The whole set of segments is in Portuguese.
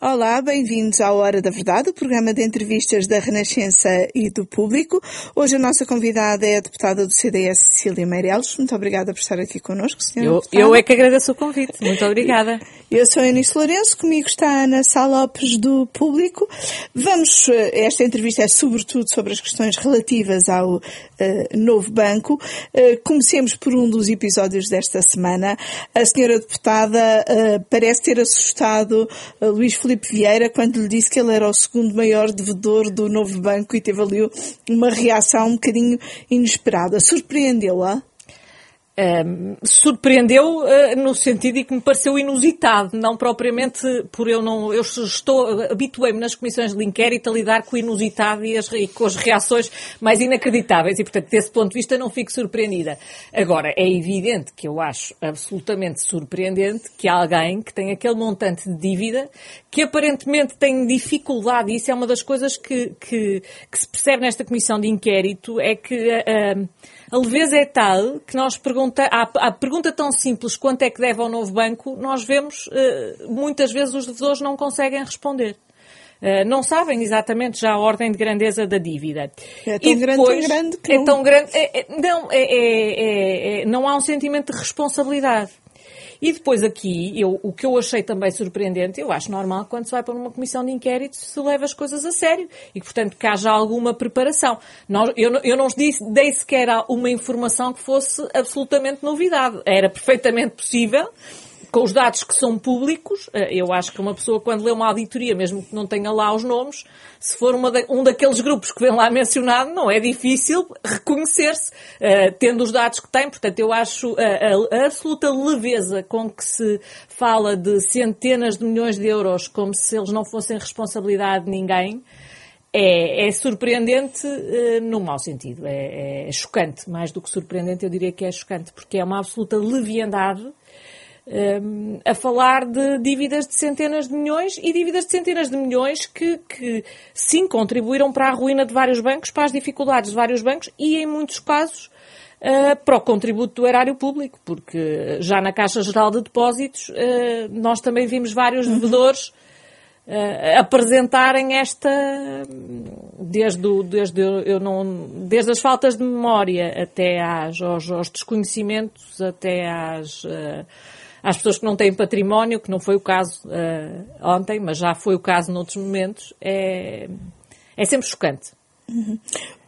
Olá, bem-vindos à Hora da Verdade, o programa de entrevistas da Renascença e do Público. Hoje a nossa convidada é a deputada do CDS, Cecília Meireles. Muito obrigada por estar aqui connosco, senhora eu, eu é que agradeço o convite. Muito obrigada. Eu sou a Eunice Lourenço, comigo está a Ana Sá Lopes do Público. Vamos, eh, esta entrevista é sobretudo sobre as questões relativas ao uh, novo banco. Uh, comecemos por um dos episódios desta semana. A senhora deputada uh, parece ter assustado Luís Felipe Vieira quando lhe disse que ele era o segundo maior devedor do novo banco e teve ali uma reação um bocadinho inesperada. Surpreendeu-a? Um, surpreendeu uh, no sentido de que me pareceu inusitado, não propriamente por eu não, eu estou, habituei-me nas comissões de inquérito a lidar com o inusitado e, as, e, com as reações mais inacreditáveis e, portanto, desse ponto de vista não fico surpreendida. Agora, é evidente que eu acho absolutamente surpreendente que alguém que tem aquele montante de dívida, que aparentemente tem dificuldade, e isso é uma das coisas que, que, que se percebe nesta comissão de inquérito, é que uh, a leveza é tal que nós pergunta, a, pergunta tão simples quanto é que deve ao novo banco, nós vemos eh, muitas vezes os devedores não conseguem responder. Uh, não sabem exatamente já a ordem de grandeza da dívida. É tão e grande, depois, tão grande que é tão grande, é, é, não, é, é, é, não há um sentimento de responsabilidade. E depois aqui, eu, o que eu achei também surpreendente, eu acho normal quando se vai para uma comissão de inquérito se leva as coisas a sério e, portanto, que haja alguma preparação. Nós, eu, eu não disse, dei sequer uma informação que fosse absolutamente novidade. Era perfeitamente possível com os dados que são públicos, eh, eu acho que uma pessoa quando lê uma auditoria, mesmo que não tenha lá os nomes, se for um daqueles grupos que vem lá mencionado, não é difícil reconhecer-se, uh, tendo os dados que tem. Portanto, eu acho a, a, a, absoluta leveza com que se fala de centenas de milhões de euros como se eles não fossem responsabilidade de ninguém. É, é surpreendente uh, no mau sentido. É, é chocante. Mais do que surpreendente, eu diria que é chocante, porque é uma absoluta leviandade um, a falar de dívidas de centenas de milhões e dívidas de centenas de milhões que, que, sim, contribuíram para a ruína de vários bancos, para as dificuldades de vários bancos e, em muitos casos, uh, para o contributo do erário público, porque já na Caixa Geral de Depósitos uh, nós também vimos vários uhum. devedores uh, apresentarem esta desde, o, desde, eu não, desde as faltas de memória até às, aos, aos desconhecimentos, até às às pessoas que não têm património, que não foi o caso uh, ontem, mas já foi o caso noutros momentos, é, é sempre chocante. Uhum.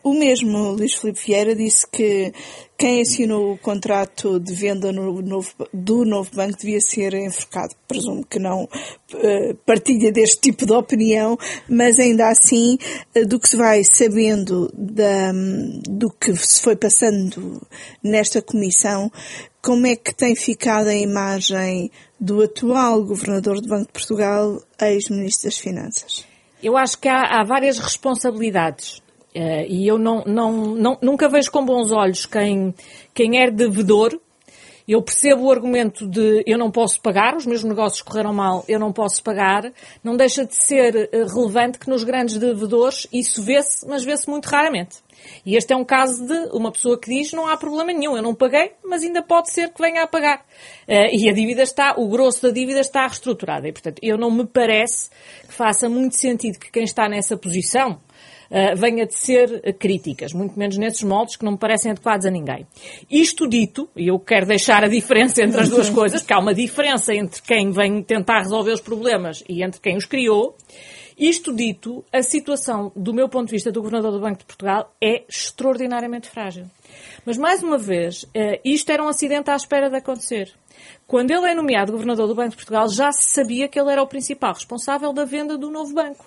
O mesmo Luís Filipe Vieira disse que quem assinou o contrato de venda no novo, do novo banco devia ser enforcado. Presumo que não uh, partilha deste tipo de opinião, mas ainda assim, uh, do que se vai sabendo da, do que se foi passando nesta comissão, como é que tem ficado a imagem do atual governador do Banco de Portugal, ex-ministro das Finanças? Eu acho que há, há várias responsabilidades. Uh, e eu não, não, não, nunca vejo com bons olhos quem, quem é devedor. Eu percebo o argumento de eu não posso pagar, os meus negócios correram mal, eu não posso pagar. Não deixa de ser eh, relevante que nos grandes devedores isso vê-se, mas vê-se muito raramente. E este é um caso de uma pessoa que diz não há problema nenhum, eu não paguei, mas ainda pode ser que venha a pagar. Uh, e a dívida está, o grosso da dívida está reestruturada. E, portanto, eu não me parece que faça muito sentido que quem está nessa posição uh, venha de ser críticas, muito menos nesses moldes que não me parecem adequados a ninguém. Isto dito, e eu quero deixar a diferença entre as duas coisas, porque há uma diferença entre quem vem tentar resolver os problemas e entre quem os criou, isto dito, a situação, do meu ponto de vista, do Governador do Banco de Portugal é extraordinariamente frágil. Mas, mais uma vez, eh, isto era um acidente à espera de acontecer. Quando ele é nomeado Governador do Banco de Portugal, já se sabia que ele era o principal responsável da venda do novo banco.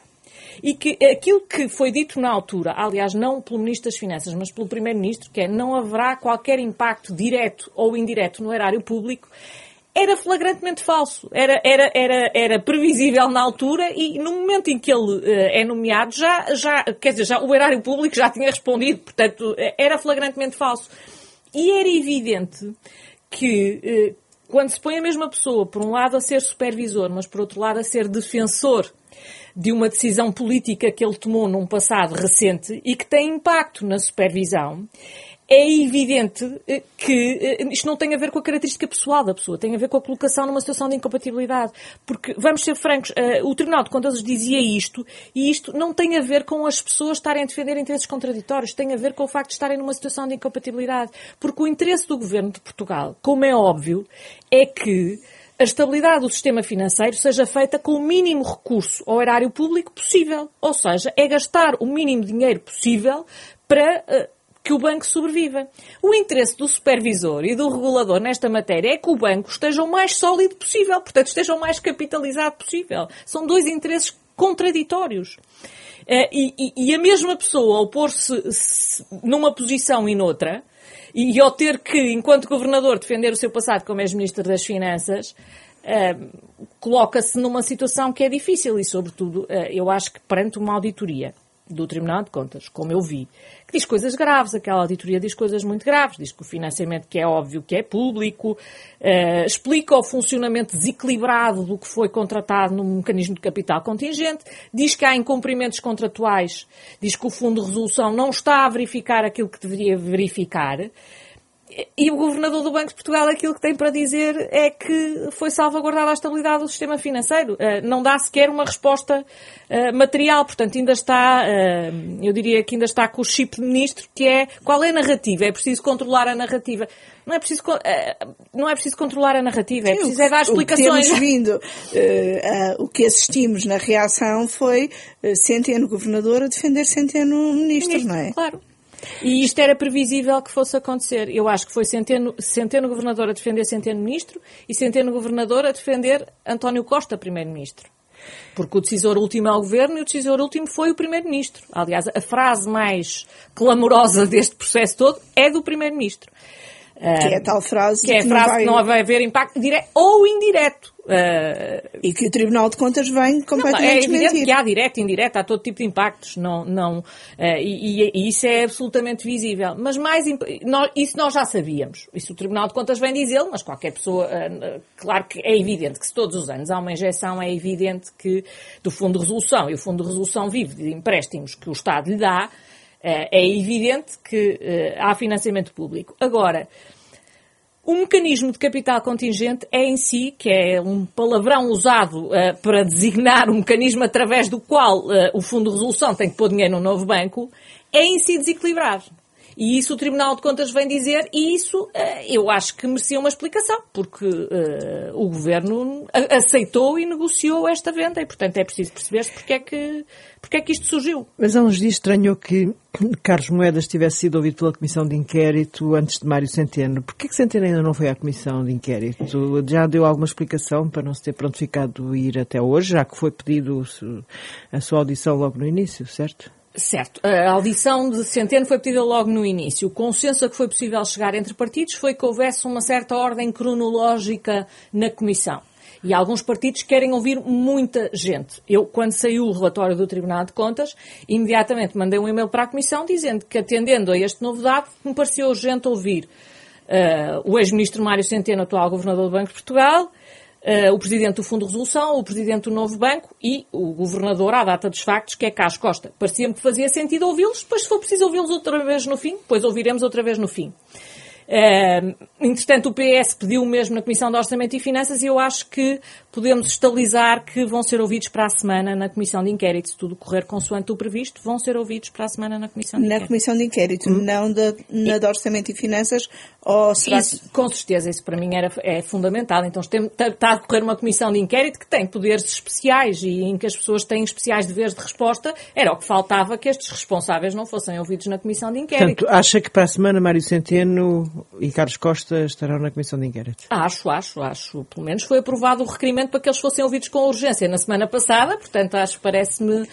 E que aquilo que foi dito na altura, aliás, não pelo Ministro das Finanças, mas pelo Primeiro-Ministro, que é não haverá qualquer impacto direto ou indireto no erário público, era flagrantemente falso. Era, era, era, era previsível na altura e no momento em que ele uh, é nomeado, já, já, quer dizer, já, o erário público já tinha respondido, portanto, era flagrantemente falso. E era evidente que, uh, quando se põe a mesma pessoa, por um lado a ser supervisor, mas por outro lado a ser defensor de uma decisão política que ele tomou num passado recente e que tem impacto na supervisão, é evidente eh, que eh, isto não tem a ver com a característica pessoal da pessoa, tem a ver com a colocação numa situação de incompatibilidade. Porque, vamos ser francos, o Tribunal de Contas dizia isto, e isto não tem a ver com as pessoas estarem a defender interesses contraditórios, tem a ver com o facto de estarem numa situação de incompatibilidade. Porque o interesse do Governo de Portugal, como é óbvio, é que a estabilidade do sistema financeiro seja feita com o mínimo recurso ao erário público possível. Ou seja, é gastar o mínimo dinheiro possível para uh, que o banco sobreviva. O interesse do supervisor e do regulador nesta matéria é que o banco esteja o mais sólido possível, portanto, esteja o mais capitalizado possível. São dois interesses contraditórios. Uh, e, e, a mesma pessoa opor-se numa posição e noutra e ao ter que, enquanto governador, defender o seu passado como ex-ministro das Finanças, uh, coloca-se numa situação que é difícil e, sobretudo, uh, eu acho que perante uma auditoria do Tribunal de Contas, como eu vi, diz coisas graves, aquela auditoria diz coisas muito graves, diz que o financiamento que é óbvio que é público, uh, explica o funcionamento desequilibrado do que foi contratado no mecanismo de capital contingente, diz que há incumprimentos contratuais, diz que o Fundo de Resolução não está a verificar aquilo que deveria verificar, e o governador do Banco de Portugal aquilo que tem para dizer é que foi salvaguardada a estabilidade do sistema financeiro. Eh, não dá sequer uma resposta eh, material, portanto ainda está, eh, eu diria que ainda está com o chip de ministro, que é qual é a narrativa? É preciso controlar a narrativa. Não é preciso, não é preciso controlar a narrativa, é preciso é dar explicações. O que vindo, o que assistimos na reação foi Centeno governador a defender Centeno ministro, ministro não é? Claro. E isto era previsível que fosse acontecer. Eu acho que foi Centeno, Centeno Governador a defender Centeno Ministro e Centeno Governador a defender António Costa, Primeiro-Ministro. Porque o decisor último é o governo e o decisor último foi o primeiro-ministro. Aliás, a frase mais clamorosa deste processo todo é do primeiro-ministro. Que é a tal frase que é a frase vai... que não vai haver impacto direto ou indireto. Uh... E que o Tribunal de Contas vem completamente não, É evidente desmentir. que há direto, indireto, há todo tipo de impactos, não, não, uh, e, e, isso é absolutamente visível. Mas mais, nós, isso nós já sabíamos. Isso o Tribunal de Contas vem dizê-lo, mas qualquer pessoa, uh, claro que é evidente que se todos os anos há uma injeção, é evidente que do Fundo de Resolução, e o Fundo de Resolução vive de empréstimos que o Estado lhe dá, é evidente que há financiamento público. Agora, o mecanismo de capital contingente é em si, que é um palavrão usado uh, para designar um mecanismo através do qual uh, o Fundo de Resolução tem que pôr dinheiro no novo banco, é em si desequilibrado. E isso o Tribunal de Contas vem dizer, e isso uh, eu acho que merecia uma explicação, porque o Governo aceitou e negociou esta venda, e portanto é preciso perceber-se porque é que porque é que isto surgiu. Mas há uns dias estranhou que Carlos Moedas tivesse sido ouvido pela Comissão de Inquérito antes de Mário Centeno. Porquê que Centeno ainda não foi à Comissão de Inquérito? Já deu alguma explicação para não se ter prontificado ir até hoje, já que foi pedido a sua audição logo no início, certo? Certo. A audição de Centeno foi pedida logo no início. O consenso a que foi possível chegar entre partidos foi que houvesse uma certa ordem cronológica na Comissão. E alguns partidos querem ouvir muita gente. Eu, quando saiu o relatório do Tribunal de Contas, imediatamente mandei um e-mail para a Comissão dizendo que, atendendo a este novo dado, me pareceu urgente ouvir uh, o ex-ministro Mário Centeno, atual governador do Banco de Portugal, Uh, o presidente do Fundo de Resolução, o presidente do Novo Banco e o governador à data dos factos, que é Carlos Costa. Parecia-me que fazia sentido ouvi-los, depois se for preciso ouvi-los outra vez no fim, depois ouviremos outra vez no fim. Uh, entretanto, o PS pediu mesmo na Comissão de Orçamento e Finanças e eu acho que podemos estabilizar que vão ser ouvidos para a semana na Comissão de Inquérito. Se tudo correr consoante o previsto, vão ser ouvidos para a semana na Comissão de na Inquérito. Na Comissão de Inquérito, hum. não da, na de Orçamento e Finanças, ou será isso, Com certeza, isso para mim era, é fundamental. Então está, está a decorrer uma Comissão de Inquérito que tem poderes especiais e em que as pessoas têm especiais deveres de resposta. Era o que faltava que estes responsáveis não fossem ouvidos na Comissão de Inquérito. Portanto, acha que para a semana Mário Centeno e Carlos Costa estarão na Comissão de Inquérito? Acho, acho, acho. Pelo menos foi aprovado o requerimento para que eles fossem ouvidos com urgência na semana passada, portanto, acho que parece-me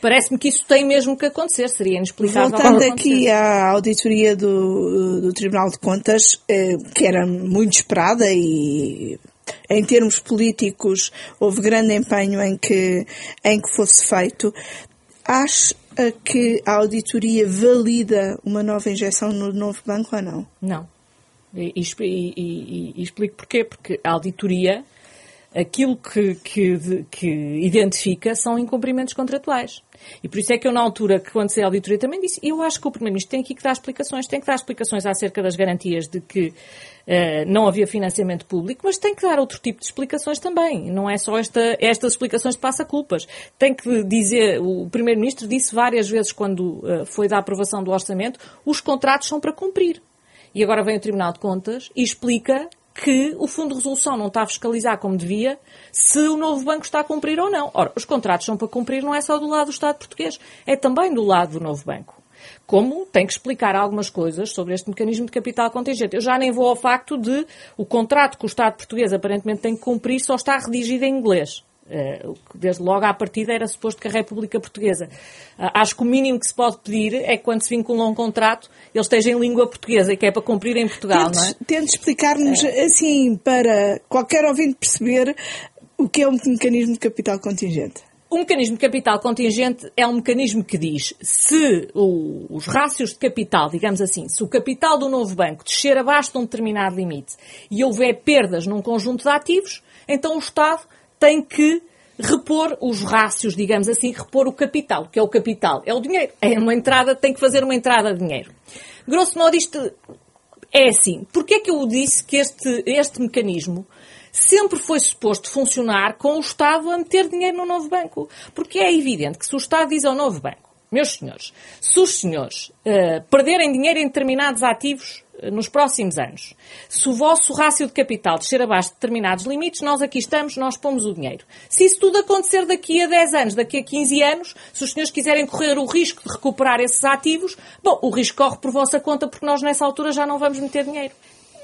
parece-me que isso tem mesmo que acontecer, seria inexplicável. Voltando aqui à auditoria do, do Tribunal de Contas, eh, que era muito esperada e em termos políticos houve grande empenho em que, em que fosse feito, acha que a auditoria valida uma nova injeção no novo banco ou não? Não. E, e, e, e explico porquê. Porque a auditoria aquilo que, que, que, identifica são incumprimentos contratuais. E por isso é que eu, na altura, que quando a auditoria, também disse, eu acho que o Primeiro-Ministro tem aqui que dar explicações, tem que dar explicações acerca das garantias de que uh, não havia financiamento público, mas tem que dar outro tipo de explicações também. Não é só esta, estas explicações de passa-culpas. Tem que dizer, o Primeiro-Ministro disse várias vezes quando uh, foi da aprovação do orçamento, os contratos são para cumprir. E agora vem o Tribunal de Contas e explica que o Fundo de Resolução não está a fiscalizar como devia se o novo banco está a cumprir ou não. Ora, os contratos são para cumprir não é só do lado do Estado português, é também do lado do novo banco. Como tem que explicar algumas coisas sobre este mecanismo de capital contingente. Eu já nem vou ao facto de o contrato que o Estado português aparentemente tem que cumprir só está redigido em inglês. Eh, desde logo à partida era suposto que a República Portuguesa. Eh, acho que o mínimo que se pode pedir é que quando se vincula um contrato, ele esteja em língua portuguesa e que é para cumprir em Portugal, tente, não é? Tente explicar-nos, é. assim, para qualquer ouvinte perceber o que é um mecanismo de capital contingente. O mecanismo de capital contingente é um mecanismo que diz se o, os rácios de capital, digamos assim, se o capital do novo banco descer abaixo de um determinado limite e houver perdas num conjunto de ativos, então o Estado tem que repor os rácios, digamos assim, repor o capital. Que é o capital? É o dinheiro. É uma entrada, tem que fazer uma entrada de dinheiro. Grosso modo, isto é assim. Porquê é que eu disse que este, este mecanismo sempre foi suposto funcionar com o Estado a meter dinheiro no novo banco? Porque é evidente que se o Estado diz ao novo banco, meus senhores, se os senhores uh, perderem dinheiro em determinados ativos, nos próximos anos. Se o vosso rácio de capital descer abaixo de determinados limites, nós aqui estamos, nós pomos o dinheiro. Se isso tudo acontecer daqui a 10 anos, daqui a 15 anos, se os senhores quiserem correr o risco de recuperar esses ativos, bom, o risco corre por vossa conta porque nós nessa altura já não vamos meter dinheiro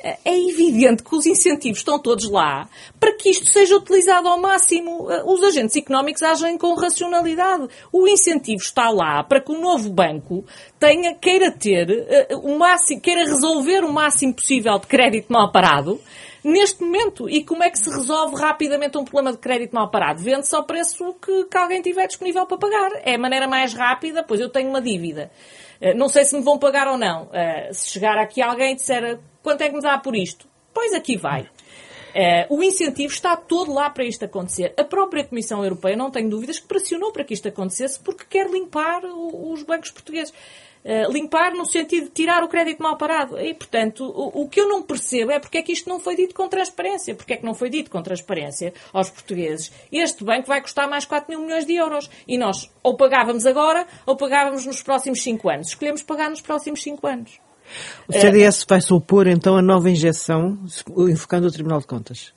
é evidente que os incentivos estão todos lá para que isto seja utilizado ao máximo. Os agentes económicos agem com racionalidade. O incentivo está lá para que o novo banco tenha, queira ter eh, o máximo, queira resolver o máximo possível de crédito mal parado neste momento. E como é que se resolve rapidamente um problema de crédito mal parado? Vende-se ao preço que, que alguém tiver disponível para pagar. É a maneira mais rápida, pois eu tenho uma dívida. Eh, não sei se me vão pagar ou não. Eh, se chegar aqui alguém e disser quanto é que me dá por isto? Pois aqui vai. Uh, o incentivo está todo lá para isto acontecer. A própria Comissão Europeia, não tenho dúvidas, que pressionou para que isto acontecesse porque quer limpar os bancos portugueses. Uh, limpar no sentido de tirar o crédito mal parado. E, portanto, o, o, que eu não percebo é porque é que isto não foi dito com transparência. Porque é que não foi dito com transparência aos portugueses. Este banco vai custar mais 4 mil milhões de euros. E nós ou pagávamos agora ou pagávamos nos próximos 5 anos. Escolhemos pagar nos próximos 5 anos. O CDS vai se opor então a nova injeção, enfocando o Tribunal de Contas?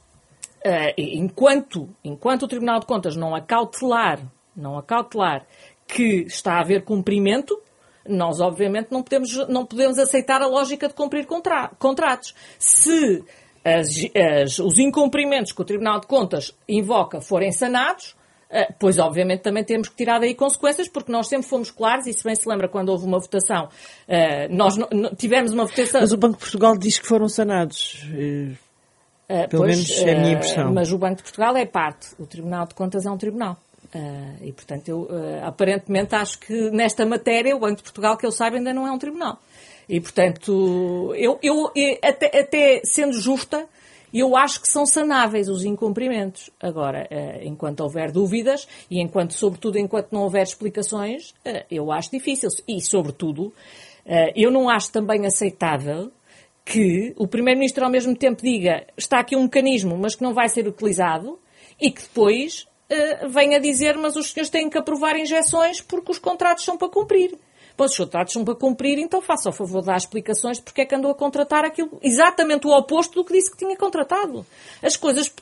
Uh, enquanto, enquanto o Tribunal de Contas não acautelar, não acautelar que está a haver cumprimento, nós obviamente não podemos, não podemos aceitar a lógica de cumprir contra, contratos. Se as, as, os incumprimentos que o Tribunal de Contas invoca forem sanados, ah, pois, obviamente, também temos que tirar daí consequências, porque nós sempre fomos claros, e se bem se lembra quando houve uma votação, ah, nós tivemos uma votação. Mas o Banco de Portugal diz que foram sanados. Uh, Pelo pois, menos é a minha impressão. Mas o Banco de Portugal é parte. O Tribunal de Contas é um tribunal. E, portanto, eu aparentemente acho que nesta matéria o Banco de Portugal, que eu saiba, ainda não é um tribunal. E, portanto, eu, eu até, até sendo justa, eu acho que são sanáveis os incumprimentos. Agora, eh, enquanto houver dúvidas e enquanto, sobretudo, enquanto não houver explicações, eu acho difícil. E, sobretudo, eu não acho também aceitável que o Primeiro-Ministro ao mesmo tempo diga está aqui um mecanismo, mas que não vai ser utilizado e que depois venha dizer mas os senhores têm que aprovar injeções porque os contratos são para cumprir. Pois os contratos são para cumprir, então faça o favor de dar explicações porque é que andou a contratar aquilo, exatamente o oposto do que disse que tinha contratado. As coisas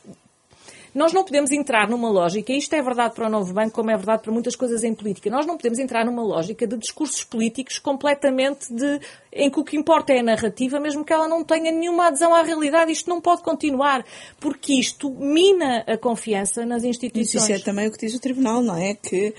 nós não podemos entrar numa lógica, e isto é verdade para o novo banco, como é verdade para muitas coisas em política, nós não podemos entrar numa lógica de discursos políticos completamente de, em que o que importa é a narrativa, mesmo que ela não tenha nenhuma adesão à realidade. Isto não pode continuar, porque isto mina a confiança nas instituições. Isso é também o que diz o Tribunal, não é? Que uh,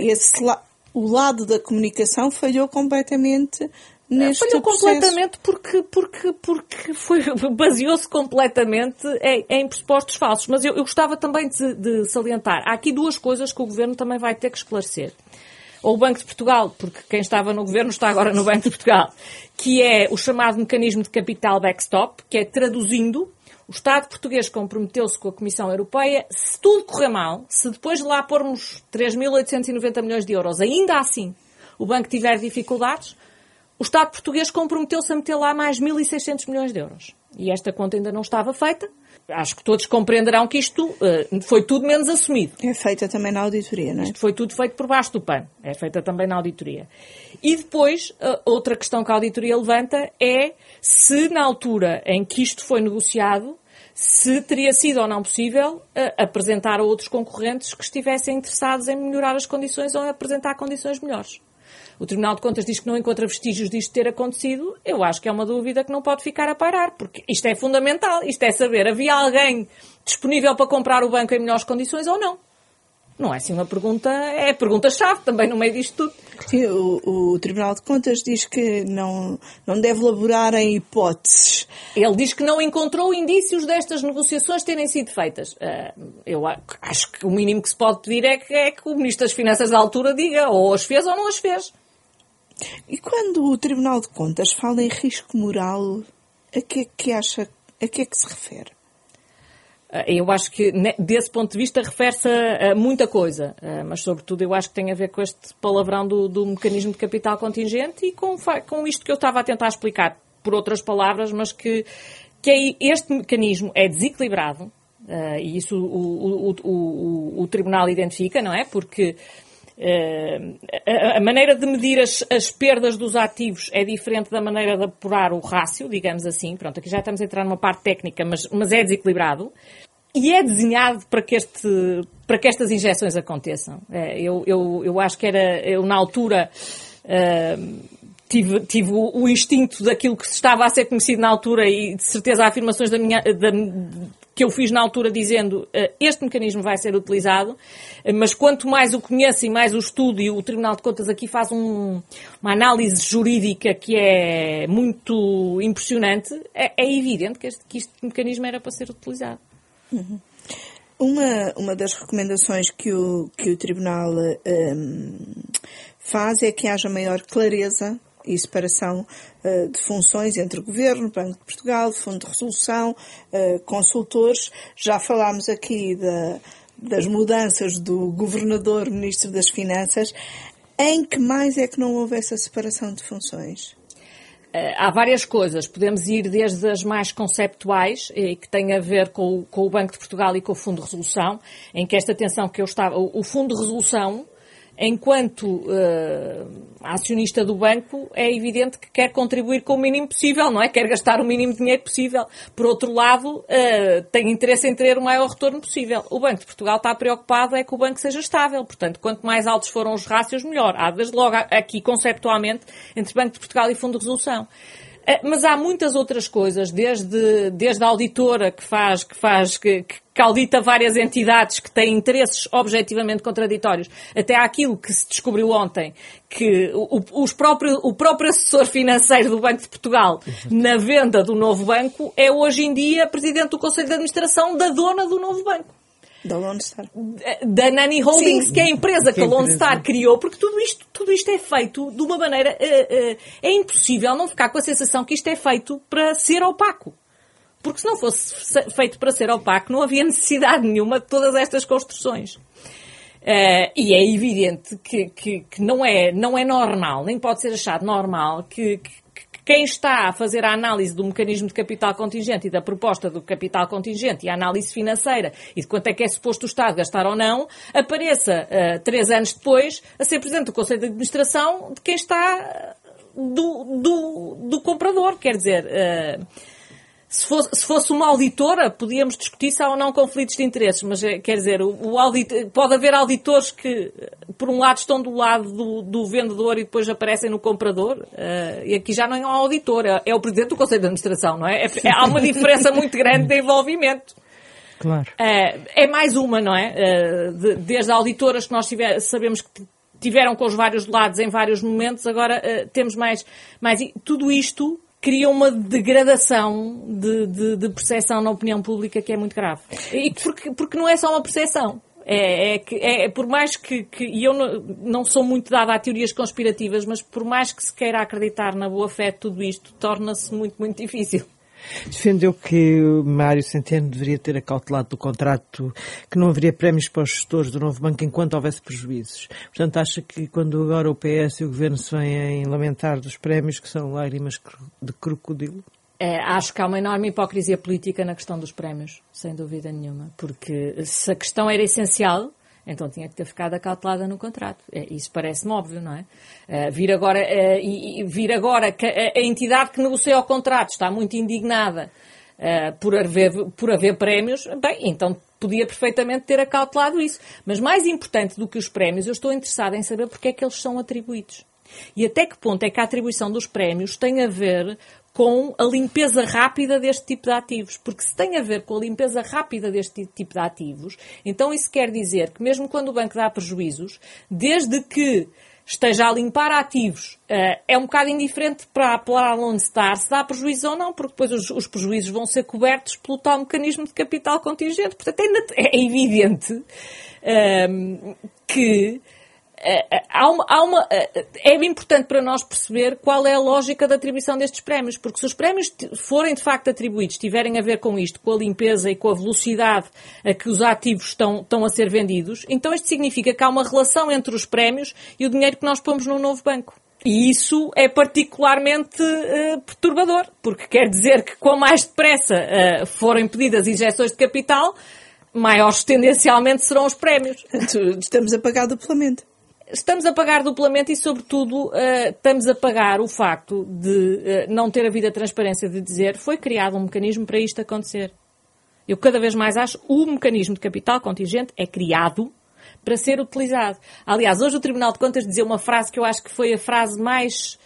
esse lado o lado da comunicação falhou completamente neste Falhou processo. completamente porque, porque, porque foi, baseou-se completamente em, em pressupostos falsos. Mas eu, eu gostava também de, de, salientar. Há aqui duas coisas que o Governo também vai ter que esclarecer. Ou o Banco de Portugal, porque quem estava no Governo está agora no Banco de Portugal, que é o chamado mecanismo de capital backstop, que é traduzindo O Estado português comprometeu-se com a Comissão Europeia, se tudo correr mal, se depois de lá pormos 3.890 milhões de euros, ainda assim o banco tiver dificuldades, o Estado português comprometeu-se a meter lá mais 1.600 milhões de euros. E esta conta ainda não estava feita. Acho que todos compreenderão que isto uh, foi tudo menos assumido. É feita também na auditoria, não é? Isto foi tudo feito por baixo do pano. É feita também na auditoria. E depois, uh, outra questão que a auditoria levanta é se na altura em que isto foi negociado, se teria sido ou não possível uh, apresentar a outros concorrentes que estivessem interessados em melhorar as condições ou em apresentar condições melhores o Tribunal de Contas diz que não encontra vestígios disto ter acontecido, eu acho que é uma dúvida que não pode ficar a pairar, porque isto é fundamental, isto é saber, havia alguém disponível para comprar o banco em melhores condições ou não? Não é assim uma pergunta, é pergunta-chave também no meio disto tudo. Sim, o, o, Tribunal de Contas diz que não, não deve elaborar em hipóteses. Ele diz que não encontrou indícios destas negociações terem sido feitas. Uh, eu acho que o mínimo que se pode pedir é que, é que o Ministro das Finanças da altura diga ou as fez ou não as fez. E quando o Tribunal de Contas fala em risco moral, a que é que acha, a que é que se refere? Ah, eu acho que, desse ponto de vista, refere-se a, muita coisa, ah, mas, sobretudo, eu acho que tem a ver com este palavrão do, do mecanismo de capital contingente e com, com isto que eu estava a tentar explicar, por outras palavras, mas que, que este mecanismo é desequilibrado, ah, e isso o, o, o, o Tribunal identifica, não é? Porque a maneira de medir as, as, perdas dos ativos é diferente da maneira de apurar o rácio, digamos assim. Pronto, aqui já estamos a entrar numa parte técnica, mas, mas é desequilibrado. E é desenhado para que, este, para que estas injeções aconteçam. É, eu, eu, eu acho que era, eu na altura, uh, tive, tive o, o, instinto daquilo que estava a ser conhecido na altura e de certeza afirmações da minha, da, que eu fiz na altura dizendo uh, este mecanismo vai ser utilizado, uh, mas quanto mais o conheço e mais o estudo, e o Tribunal de Contas aqui faz um, uma análise jurídica que é muito impressionante, é, é evidente que este, que este, mecanismo era para ser utilizado. Uhum. Uma, uma das recomendações que o, que o Tribunal um, ehm, faz é que haja maior clareza e separação uh, de funções entre Governo, Banco de Portugal, Fundo de Resolução, uh, consultores. Já falámos aqui da, das mudanças do Governador, Ministro das Finanças. Em que mais é que não houve essa separação de funções? Eh, há várias coisas. Podemos ir desde as mais conceptuais, que têm a ver com o, Banco de Portugal e com o Fundo de Resolução, em que esta atenção que eu estava. O Fundo de Resolução enquanto uh, acionista do banco, é evidente que quer contribuir com o mínimo possível, não é? Quer gastar o mínimo dinheiro possível. Por outro lado, uh, tem interesse em ter o maior retorno possível. O Banco de Portugal está preocupado é que o banco seja estável. Portanto, quanto mais altos foram os rácios, melhor. Há, desde logo, aqui, conceptualmente, entre Banco de Portugal e Fundo de Resolução. Eh, mas há muitas outras coisas, desde, desde a auditora que faz, que faz, que, que audita várias entidades que têm interesses objetivamente contraditórios, até aquilo que se descobriu ontem, que o, os próprio, o próprio assessor financeiro do Banco de Portugal, na venda do novo banco, é hoje em dia presidente do Conselho de Administração da dona do novo banco. Da Lone Star. Da Nani Holdings, Sim. que é a empresa que, que a Lone Star criou, porque tudo isto, tudo isto é feito de uma maneira. Uh, uh, é impossível não ficar com a sensação que isto é feito para ser opaco. Porque se não fosse feito para ser opaco, não havia necessidade nenhuma de todas estas construções. Uh, e é evidente que, que, que, não, é, não é normal, nem pode ser achado normal que, que quem está a fazer a análise do mecanismo de capital contingente e da proposta do capital contingente e a análise financeira e de quanto é que é suposto o Estado gastar ou não, apareça uh, três anos depois a ser Presidente do Conselho de Administração de quem está do, do, do comprador. Quer dizer, uh, se fosse, se fosse uma auditora, podíamos discutir se há ou não conflitos de interesses, mas eh, quer dizer, o, o auditor, pode haver auditores que, por um lado, estão do lado do, do vendedor e depois aparecem no comprador, uh, e aqui já não é um auditor, é, é, o presidente do Conselho de Administração, não é? é, é há uma diferença muito grande de envolvimento. Claro. Uh, é mais uma, não é? Uh, de, desde auditoras que nós tiver, sabemos que tiveram com os vários lados em vários momentos, agora temos mais, mais. Tudo isto cria uma degradação de, de, de, percepção na opinião pública que é muito grave. E porque, porque não é só uma percepção. É, é, é, é por mais que, que e eu não, não, sou muito dada a teorias conspirativas, mas por mais que se queira acreditar na boa fé de tudo isto, torna-se muito, muito difícil. Defendeu que Mário Centeno deveria ter acautelado do contrato que não haveria prémios para os gestores do novo banco enquanto houvesse prejuízos. Portanto, acha que quando agora o PS e o Governo se vêm lamentar dos prémios que são lágrimas de crocodilo? É, acho que há uma enorme hipocrisia política na questão dos prémios, sem dúvida nenhuma. Porque se a questão era essencial, então tinha que ter ficado acautelada no contrato. É, isso parece-me óbvio, não é? Uh, vir agora, uh, e, vir agora que a, entidade que negocia o contrato está muito indignada por, haver, por haver prémios, bem, então podia perfeitamente ter acautelado isso. Mas mais importante do que os prémios, eu estou interessada em saber porque é que eles são atribuídos. E até que ponto é que a atribuição dos prémios tem a ver com a limpeza rápida deste tipo de ativos. Porque se tem a ver com a limpeza rápida deste tipo de ativos, então isso quer dizer que mesmo quando o banco dá prejuízos, desde que esteja a limpar ativos, uh, é um bocado indiferente para, para onde está, se dá prejuízo ou não, porque depois os, os, prejuízos vão ser cobertos pelo tal mecanismo de capital contingente. Portanto, é, é evidente uh, que é, é, há uma, há uma, é, é importante para nós perceber qual é a lógica da atribuição destes prémios, porque se os prémios forem de facto atribuídos, tiverem a ver com isto, com a limpeza e com a velocidade a que os ativos estão, estão a ser vendidos, então isto significa que há uma relação entre os prémios e o dinheiro que nós pomos no novo banco. E isso é particularmente uh, perturbador, porque quer dizer que quanto mais depressa uh, forem pedidas injeções de capital, maiores tendencialmente serão os prémios. Estamos a pagar duplamente estamos a pagar duplamente e, sobretudo, uh, estamos a pagar o facto de uh, não ter havido a transparência de dizer foi criado um mecanismo para isto acontecer. Eu cada vez mais acho o mecanismo de capital contingente é criado para ser utilizado. Aliás, hoje o Tribunal de Contas dizia uma frase que eu acho que foi a frase mais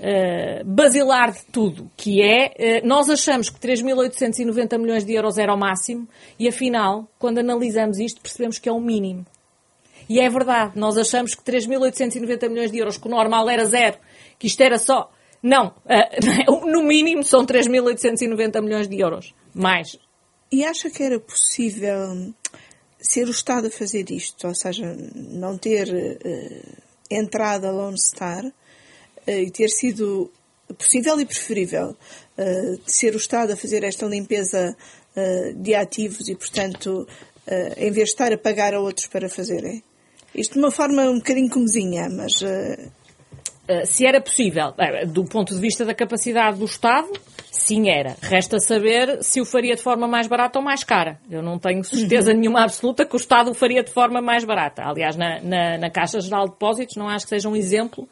uh, basilar de tudo, que é nós achamos que 3.890 milhões de euros era o máximo e, afinal, quando analisamos isto, percebemos que é o mínimo. E é verdade, nós achamos que 3.890 milhões de euros, que o normal era zero, que isto era só. Não, uh, no mínimo são 3.890 milhões de euros. Mais. E acha que era possível ser o Estado a fazer isto? Ou seja, não ter uh, entrado a Lone Star uh, e ter sido possível e preferível uh, ser o Estado a fazer esta limpeza de ativos e, portanto, em vez de estar a pagar a outros para fazerem? Isto de uma forma um bocadinho comezinha, mas. Uh... Se era possível, eh, do ponto de vista da capacidade do Estado, sim era. Resta saber se o faria de forma mais barata ou mais cara. Eu não tenho certeza uhum. nenhuma absoluta que o Estado o faria de forma mais barata. Aliás, na, na, na Caixa Geral de Depósitos não acho que seja um exemplo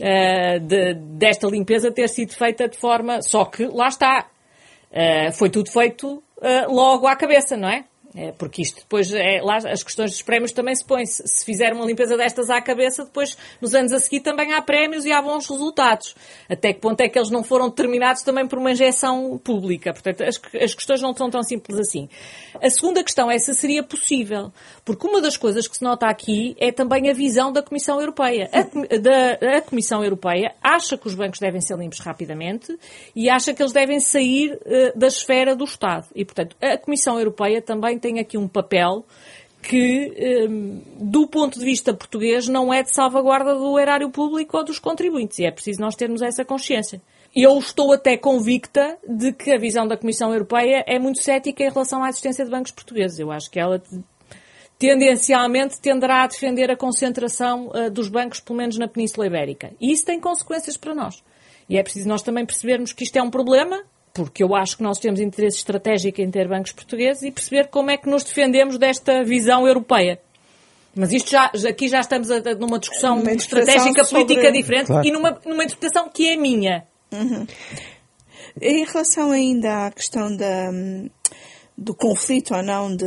uh, de, desta limpeza ter sido feita de forma. Só que lá está. Uh, foi tudo feito logo à cabeça, não é? É, porque isto depois, é, lá, as questões dos prémios também se põem. Se, se fizer uma limpeza destas à cabeça, depois, nos anos a seguir, também há prémios e há bons resultados. Até que ponto é que eles não foram determinados também por uma injeção pública? Portanto, as, as questões não são tão simples assim. A segunda questão é se seria possível. Porque uma das coisas que se nota aqui é também a visão da Comissão Europeia. A, da, a Comissão Europeia acha que os bancos devem ser limpos rapidamente e acha que eles devem sair uh, da esfera do Estado. E, portanto, a Comissão Europeia também tem aqui um papel que, hum, do ponto de vista português, não é de salvaguarda do erário público ou dos contribuintes. E é preciso nós termos essa consciência. Eu estou até convicta de que a visão da Comissão Europeia é muito cética em relação à existência de bancos portugueses. Eu acho que ela tendencialmente tenderá a defender a concentração uh, dos bancos, pelo menos na Península Ibérica. E isso tem consequências para nós. E é preciso nós também percebermos que isto é um problema, porque eu acho que nós temos interesse estratégico em ter bancos portugueses e perceber como é que nos defendemos desta visão europeia. Mas isto já, aqui já estamos a, numa discussão estratégica sobre... política diferente claro. e numa, numa interpretação que é minha. Uhum. Em relação ainda à questão da, do conflito ou não de,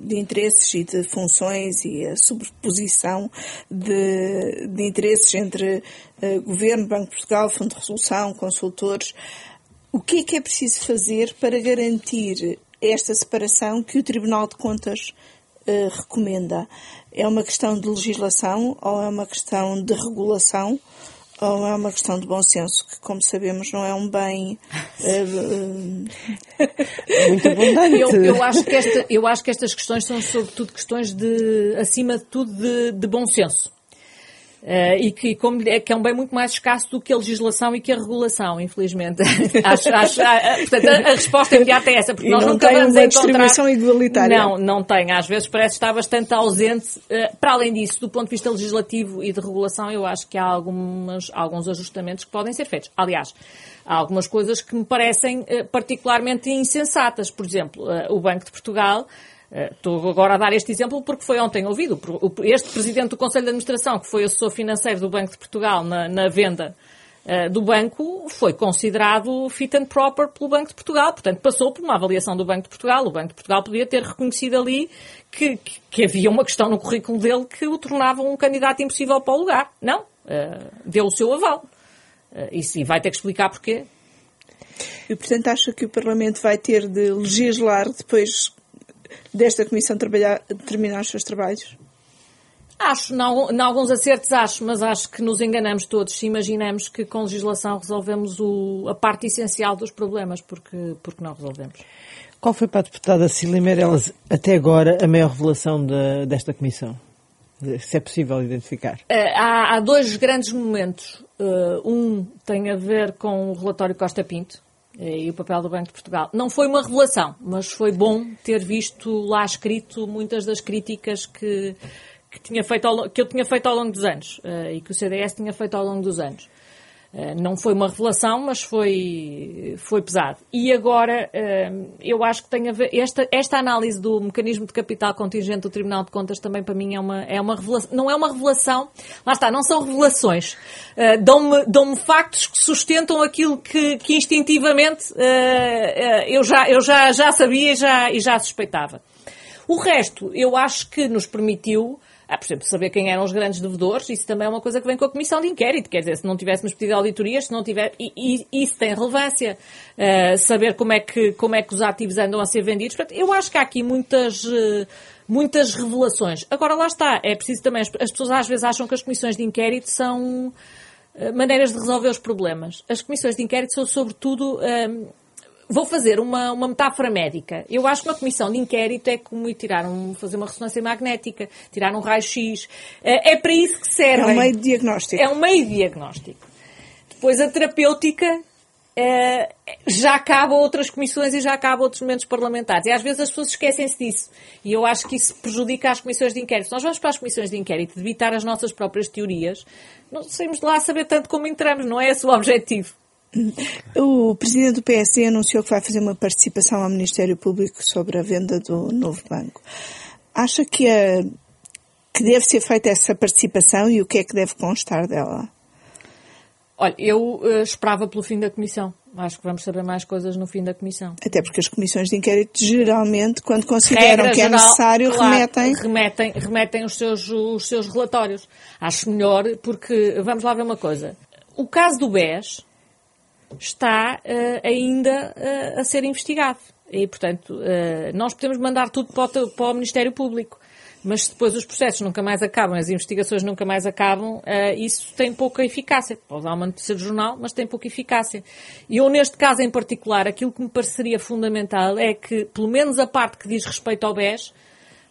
de interesses e de funções e a sobreposição de, de interesses entre uh, Governo, Banco de Portugal, Fundo de Resolução, consultores, o que é que é preciso fazer para garantir esta separação que o Tribunal de Contas uh, recomenda? É uma questão de legislação ou é uma questão de regulação? ou é uma questão de bom senso, que, como sabemos, não é um bem uh, muito abundante. Eu, eu, acho que esta, eu acho que estas questões são, sobretudo, questões de, acima de tudo, de, de bom senso. Uh, e que, como, é, que é um bem muito mais escasso do que a legislação e que a regulação, infelizmente. acho, acho, a, portanto, a, resposta imediata é essa, porque e nós não nunca vamos uma encontrar... distribuição igualitária. Não, não tem. Às vezes parece estar bastante ausente. Uh, para além disso, do ponto de vista legislativo e de regulação, eu acho que há algumas, alguns ajustamentos que podem ser feitos. Aliás, há algumas coisas que me parecem uh, particularmente insensatas. Por exemplo, o Banco de Portugal Estou agora a dar este exemplo porque foi ontem ouvido. Este presidente do Conselho de Administração, que foi assessor financeiro do Banco de Portugal na, na venda uh, do banco, foi considerado fit and proper pelo Banco de Portugal. Portanto, passou por uma avaliação do Banco de Portugal. O Banco de Portugal podia ter reconhecido ali que, que, havia uma questão no currículo dele que o tornava um candidato impossível para o lugar. Não. Uh, deu o seu aval. E vai ter que explicar porquê. E, portanto, acha que o Parlamento vai ter de legislar depois desta Comissão trabalhar, terminar os seus trabalhos? Acho, em alguns acertos acho, mas acho que nos enganamos todos se imaginamos que com legislação resolvemos o, a parte essencial dos problemas, porque, porque não resolvemos. Qual foi para a deputada Cília Meirelles, até agora, a maior revelação de, desta Comissão? Se é possível identificar. Uh, há, há, dois grandes momentos. Uh, um tem a ver com o relatório Costa Pinto, eh, e o papel do Banco de Portugal. Não foi uma revelação, mas foi bom ter visto lá escrito muitas das críticas que, que, tinha feito ao, que eu tinha feito ao longo dos anos uh, e que o CDS tinha feito ao longo dos anos. Eh, não foi uma revelação, mas foi, foi pesado. E agora, eh, eu acho que tem a ver, esta, esta análise do mecanismo de capital contingente do Tribunal de Contas também para mim é uma, é uma revelação, não é uma revelação, lá está, não são revelações. Uh, Dão-me dão factos que sustentam aquilo que, que instintivamente eu, já, eu já, já sabia e já, e já suspeitava. O resto, eu acho que nos permitiu ah, por exemplo, saber quem eram os grandes devedores, isso também é uma coisa que vem com a comissão de inquérito. Quer dizer, se não tivéssemos pedido auditorias, se não tiver. E, e isso tem relevância. Uh, saber como é, que, como é que os ativos andam a ser vendidos. Portanto, eu acho que há aqui muitas. Uh, muitas revelações. Agora, lá está. É preciso também. As pessoas às vezes acham que as comissões de inquérito são uh, maneiras de resolver os problemas. As comissões de inquérito são, sobretudo, Vou fazer uma, uma metáfora médica. Eu acho que uma comissão de inquérito é como tirar um, fazer uma ressonância magnética, tirar um raio-x. É, é para isso que serve. É um meio de diagnóstico. É um meio de diagnóstico. Depois a terapêutica é, já acaba outras comissões e já acaba outros momentos parlamentares. E às vezes as pessoas esquecem-se disso. E eu acho que isso prejudica as comissões de inquérito. Se nós vamos para as comissões de inquérito debitar as nossas próprias teorias, não saímos de lá a saber tanto como entramos, não é esse o objetivo. O presidente do PSD anunciou que vai fazer uma participação ao Ministério Público sobre a venda do novo banco. Acha que, a, que deve ser feita essa participação e o que é que deve constar dela? Olha, eu uh, esperava pelo fim da comissão. Acho que vamos saber mais coisas no fim da comissão. Até porque as comissões de inquérito, geralmente, quando consideram Regra que é geral, é necessário, claro, remetem... remetem... Remetem os seus, os seus relatórios. Acho melhor, porque, vamos lá ver uma coisa. O caso do BES está uh, ainda uh, a ser investigado. E, portanto, uh, nós podemos mandar tudo para o, para o, Ministério Público, mas se depois os processos nunca mais acabam, as investigações nunca mais acabam, isso tem pouca eficácia. Pode dar uma notícia de jornal, mas tem pouca eficácia. E eu, neste caso em particular, aquilo que me pareceria fundamental é que, pelo menos a parte que diz respeito ao BES,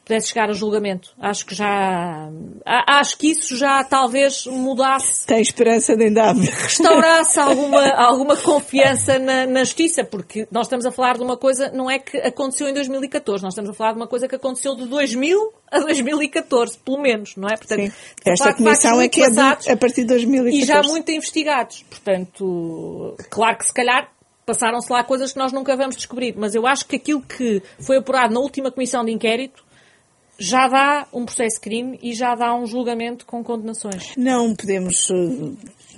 pudesse chegar a julgamento. Acho que já. Acho que isso já talvez mudasse. Tem esperança de ainda haver. Restaurasse alguma, alguma confiança na, na, justiça, porque nós estamos a falar de uma coisa, não é que aconteceu em 2014, nós estamos a falar de uma coisa que aconteceu de 2000 a 2014, pelo menos, não é? Portanto, Sim. Esta comissão é que é de, a partir de 2014. E já muito investigados. Portanto, claro que se calhar passaram-se lá coisas que nós nunca vamos descobrir, mas eu acho que aquilo que foi apurado na última comissão de inquérito já dá um processo de crime e já dá um julgamento com condenações. Não podemos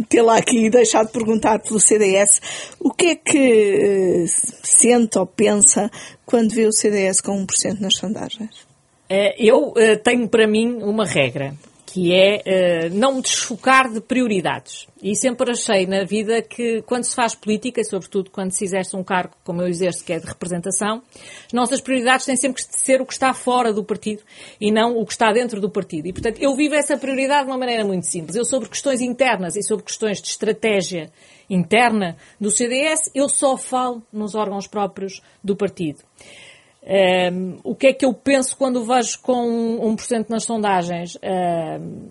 ter lá aqui e deixar de perguntar pelo CDS o que é que uh, sente ou pensa quando vê o CDS com 1% nas sondagens. Uh, eu tenho para mim uma regra que é uh, não me desfocar de prioridades. E sempre achei na vida que quando se faz política, e sobretudo quando se exerce um cargo como eu exerço, que é de representação, as nossas prioridades têm sempre que ser o que está fora do partido e não o que está dentro do partido. E, portanto, eu vivo essa prioridade de uma maneira muito simples. Eu, sobre questões internas e sobre questões de estratégia interna do CDS, eu só falo nos órgãos próprios do partido. Um, o que é que eu penso quando vejo com 1% nas sondagens? Um,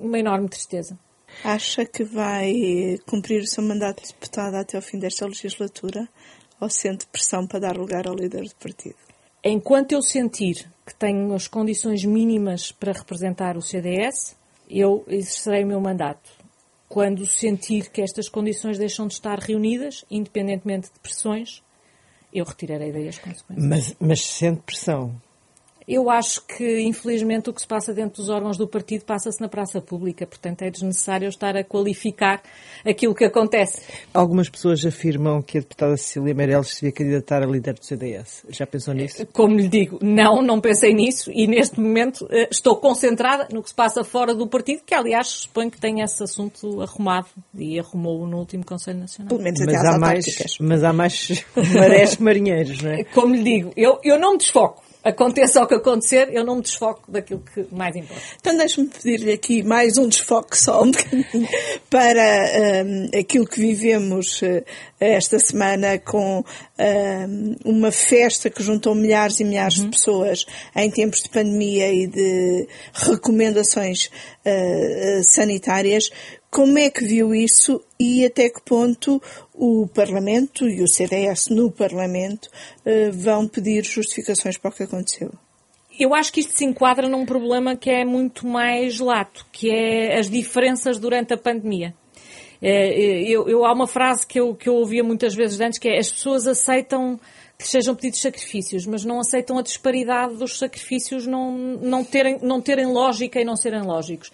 uma enorme tristeza. Acha que vai cumprir o seu mandato de deputada até ao fim desta legislatura ou sente pressão para dar lugar ao líder do partido? Enquanto eu sentir que tenho as condições mínimas para representar o CDS, eu exercerei o meu mandato. Quando sentir que estas condições deixam de estar reunidas, independentemente de pressões, eu retirarei daí as consequências. Mas, mas sente pressão? Eu acho que, infelizmente, o que se passa dentro dos órgãos do partido passa-se na praça pública, portanto é desnecessário estar a qualificar aquilo que acontece. Algumas pessoas afirmam que a deputada Cecília Meirelles se devia candidatar a líder do CDS. Já pensou nisso? Como lhe digo, não, não pensei nisso e neste momento eh, estou concentrada no que se passa fora do partido, que aliás suponho que tem esse assunto arrumado e arrumou no último Conselho Nacional. Pelo menos Mas às há, mais, mas há mais marés que marinheiros, não é? Como lhe digo, eu, eu não me desfoco. Aconteça o que acontecer, eu não me desfoco daquilo que mais importa. Então deixe-me pedir-lhe aqui mais um desfoque só um bocadinho para hum, aquilo que vivemos eh, esta semana com hum, uma festa que juntou milhares e milhares de pessoas em tempos de pandemia e de recomendações eh, sanitárias. Como é que viu isso e até que ponto o Parlamento e o CDS no Parlamento eh, vão pedir justificações para o que aconteceu? Eu acho que isto se enquadra num problema que é muito mais lato, que é as diferenças durante a pandemia. Eh, Eu, eu- há uma frase que eu, que eu ouvia muitas vezes antes, que é as pessoas aceitam que sejam pedidos sacrifícios, mas não aceitam a disparidade dos sacrifícios não, não, terem, não terem lógica e não serem lógicos.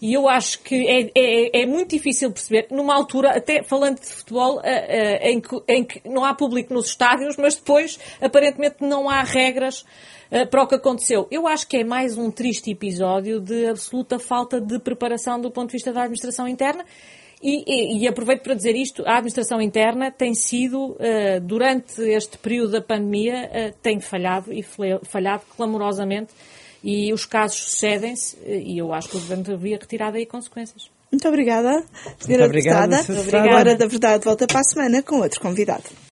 E eu acho que é, é, é muito difícil perceber, numa altura, até falando de futebol, eh, eh, em que, em que não há público nos estádios, mas depois, aparentemente, não há regras eh, para o que aconteceu. Eu acho que é mais um triste episódio de absoluta falta de preparação do ponto de vista da administração interna. E, e- e aproveito para dizer isto, a administração interna tem sido, eh, durante este período da pandemia, eh, tem falhado e falhado clamorosamente e os casos sucedem-se eh, e eu acho que o Governo devia retirar daí consequências. Muito obrigada, Senhora obrigado, Deputada. Sra. Deputada. Agora, da verdade, volta para a semana com outro convidado.